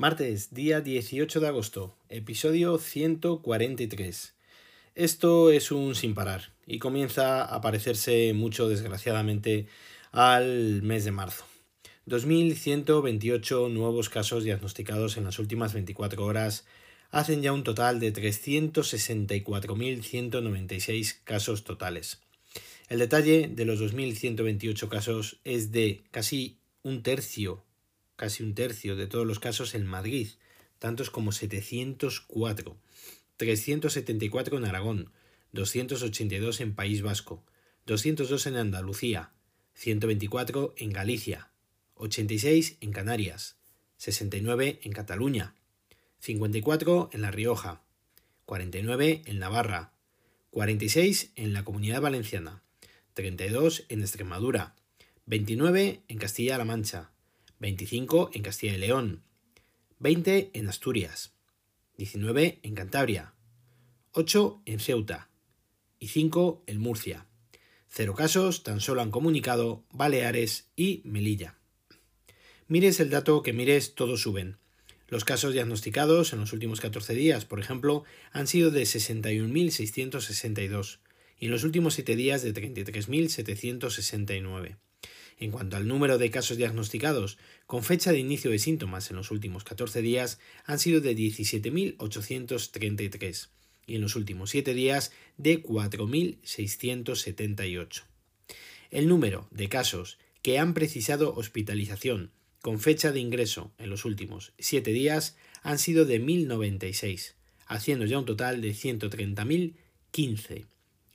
Martes, día 18 de agosto, episodio 143. Esto es un sin parar y comienza a parecerse mucho, desgraciadamente, al mes de marzo. 2.128 nuevos casos diagnosticados en las últimas 24 horas hacen ya un total de 364.196 casos totales. El detalle de los 2.128 casos es de casi un tercio casi un tercio de todos los casos en Madrid, tantos como 704, 374 en Aragón, 282 en País Vasco, 202 en Andalucía, 124 en Galicia, 86 en Canarias, 69 en Cataluña, 54 en La Rioja, 49 en Navarra, 46 en la Comunidad Valenciana, 32 en Extremadura, 29 en Castilla-La Mancha, 25 en Castilla y León, 20 en Asturias, 19 en Cantabria, 8 en Ceuta y 5 en Murcia. Cero casos tan solo han comunicado Baleares y Melilla. Mires el dato que mires, todos suben. Los casos diagnosticados en los últimos 14 días, por ejemplo, han sido de 61.662 y en los últimos 7 días de 33.769. En cuanto al número de casos diagnosticados con fecha de inicio de síntomas en los últimos 14 días, han sido de 17.833 y en los últimos 7 días de 4.678. El número de casos que han precisado hospitalización con fecha de ingreso en los últimos 7 días han sido de 1.096, haciendo ya un total de 130.015.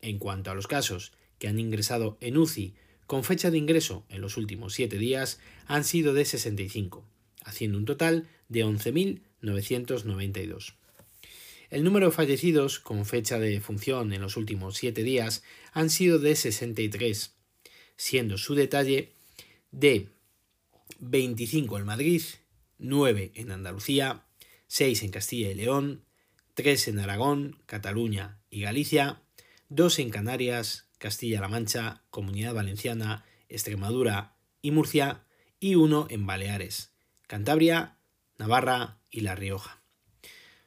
En cuanto a los casos que han ingresado en UCI con fecha de ingreso en los últimos 7 días han sido de 65, haciendo un total de 11.992. El número de fallecidos con fecha de función en los últimos 7 días han sido de 63, siendo su detalle de 25 en Madrid, 9 en Andalucía, 6 en Castilla y León, 3 en Aragón, Cataluña y Galicia, 2 en Canarias, Castilla-La Mancha, Comunidad Valenciana, Extremadura y Murcia, y uno en Baleares, Cantabria, Navarra y La Rioja.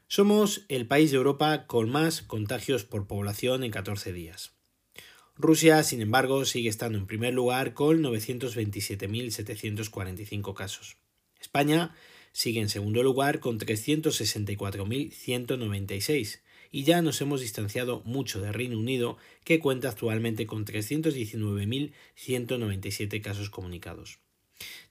Somos el país de Europa con más contagios por población en 14 días. Rusia, sin embargo, sigue estando en primer lugar con 927.745 casos. España sigue en segundo lugar con 364.196 y ya nos hemos distanciado mucho del Reino Unido, que cuenta actualmente con 319.197 casos comunicados.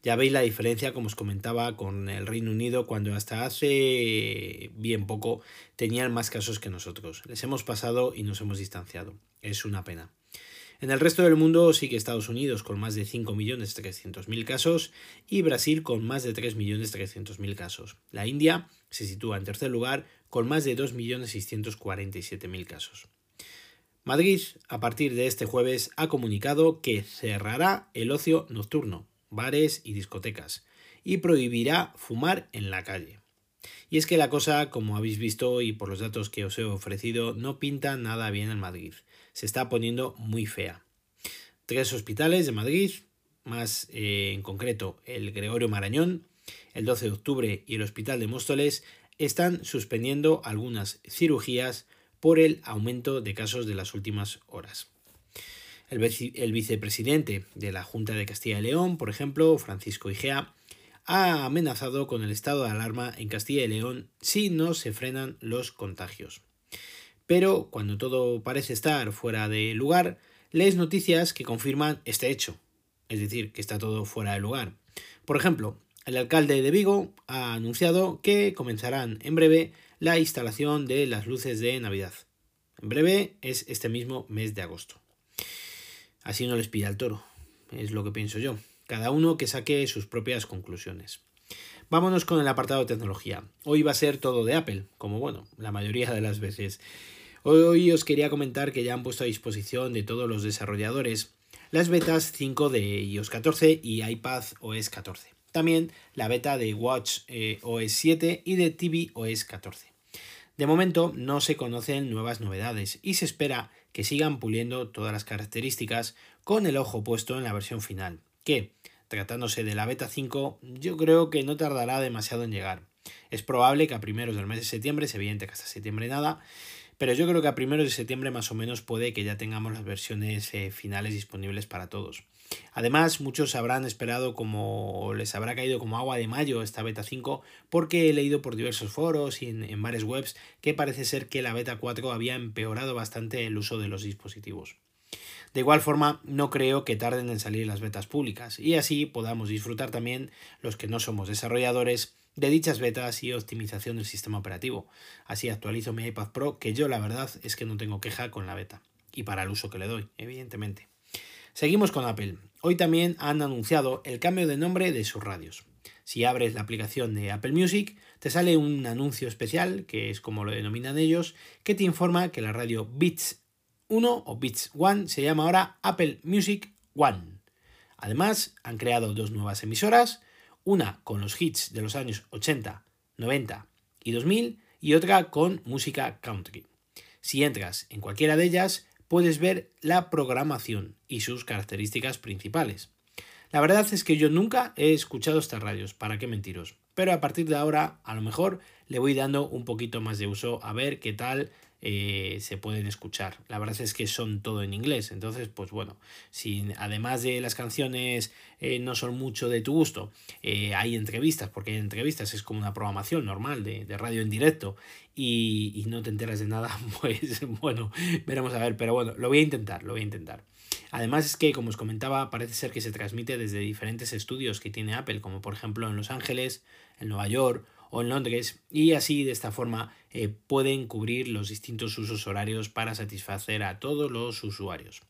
Ya veis la diferencia, como os comentaba, con el Reino Unido, cuando hasta hace bien poco tenían más casos que nosotros. Les hemos pasado y nos hemos distanciado. Es una pena. En el resto del mundo sigue Estados Unidos con más de 5.300.000 casos y Brasil con más de 3.300.000 casos. La India se sitúa en tercer lugar con más de 2.647.000 casos. Madrid, a partir de este jueves, ha comunicado que cerrará el ocio nocturno, bares y discotecas, y prohibirá fumar en la calle. Y es que la cosa, como habéis visto y por los datos que os he ofrecido, no pinta nada bien en Madrid se está poniendo muy fea. Tres hospitales de Madrid, más eh, en concreto el Gregorio Marañón, el 12 de octubre y el Hospital de Móstoles, están suspendiendo algunas cirugías por el aumento de casos de las últimas horas. El, el, vicepresidente de la Junta de Castilla y León, por ejemplo, Francisco Igea, ha amenazado con el estado de alarma en Castilla y León si no se frenan los contagios. Pero cuando todo parece estar fuera de lugar, lees noticias que confirman este hecho, es decir, que está todo fuera de lugar. Por ejemplo, el alcalde de Vigo ha anunciado que comenzarán en breve la instalación de las luces de Navidad. En breve es este mismo mes de agosto. Así no les pilla el toro, es lo que pienso yo. Cada uno que saque sus propias conclusiones. Vámonos con el apartado de tecnología. Hoy va a ser todo de Apple, como bueno, la mayoría de las veces. Hoy os quería comentar que ya han puesto a disposición de todos los desarrolladores las betas 5 de iOS 14 y iPad OS 14. También la beta de Watch eh, OS 7 y de TV OS 14. De momento no se conocen nuevas novedades y se espera que sigan puliendo todas las características con el ojo puesto en la versión final, que, tratándose de la beta 5, yo creo que no tardará demasiado en llegar. Es probable que a primeros del mes de septiembre, es evidente que hasta septiembre nada, pero yo creo que a primeros de septiembre más o menos puede que ya tengamos las versiones eh, finales disponibles para todos. Además, muchos habrán esperado como les habrá caído como agua de mayo esta beta 5 porque he leído por diversos foros y en, en varias webs que parece ser que la beta 4 había empeorado bastante el uso de los dispositivos. De igual forma, no creo que tarden en salir las betas públicas y así podamos disfrutar también los que no somos desarrolladores de dichas betas y optimización del sistema operativo. Así actualizo mi iPad Pro, que yo la verdad es que no tengo queja con la beta y para el uso que le doy, evidentemente. Seguimos con Apple. Hoy también han anunciado el cambio de nombre de sus radios. Si abres la aplicación de Apple Music, te sale un anuncio especial, que es como lo denominan ellos, que te informa que la radio Beats 1 o Beats One se llama ahora Apple Music One. Además, han creado dos nuevas emisoras, una con los hits de los años 80, 90 y 2000 y otra con música country. Si entras en cualquiera de ellas, puedes ver la programación y sus características principales. La verdad es que yo nunca he escuchado estas radios, para qué mentiros, pero a partir de ahora a lo mejor le voy dando un poquito más de uso a ver qué tal eh, se pueden escuchar. La verdad es que son todo en inglés, entonces pues bueno, si además de las canciones eh, no son mucho de tu gusto, eh, hay entrevistas, porque hay entrevistas, es como una programación normal de, radio en directo y, y, no te enteras de nada, pues bueno, veremos a ver, pero bueno, lo voy a intentar, lo voy a intentar. Además es que, como os comentaba, parece ser que se transmite desde diferentes estudios que tiene Apple, como por ejemplo en Los Ángeles, en Nueva York o en Londres y así de esta forma eh, pueden cubrir los distintos usos horarios para satisfacer a todos los usuarios.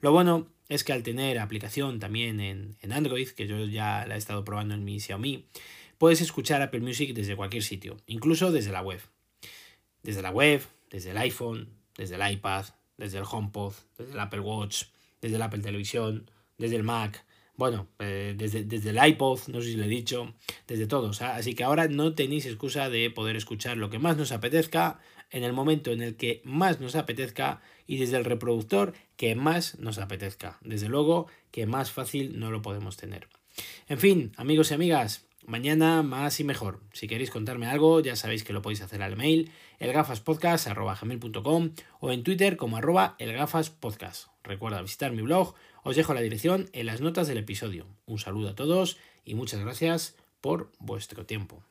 Lo bueno es que al tener aplicación también en, en Android, que yo ya la he estado probando en mi Xiaomi, puedes escuchar Apple Music desde cualquier sitio, incluso desde la web. Desde la web, desde el iPhone, desde el iPad, desde el HomePod, desde el Apple Watch, desde el Apple Televisión, desde el Mac, bueno, eh, desde, desde, el iPod, no sé si lo he dicho, desde todos. Así que ahora no tenéis excusa de poder escuchar lo que más nos apetezca en el momento en el que más nos apetezca y desde el reproductor que más nos apetezca. Desde luego que más fácil no lo podemos tener. En fin, amigos y amigas, mañana más y mejor. Si queréis contarme algo, ya sabéis que lo podéis hacer al mail elgafaspodcast.com o en Twitter como arroba elgafaspodcast. Recuerda visitar mi blog os dejo la dirección en las notas del episodio. Un saludo a todos y muchas gracias por vuestro tiempo.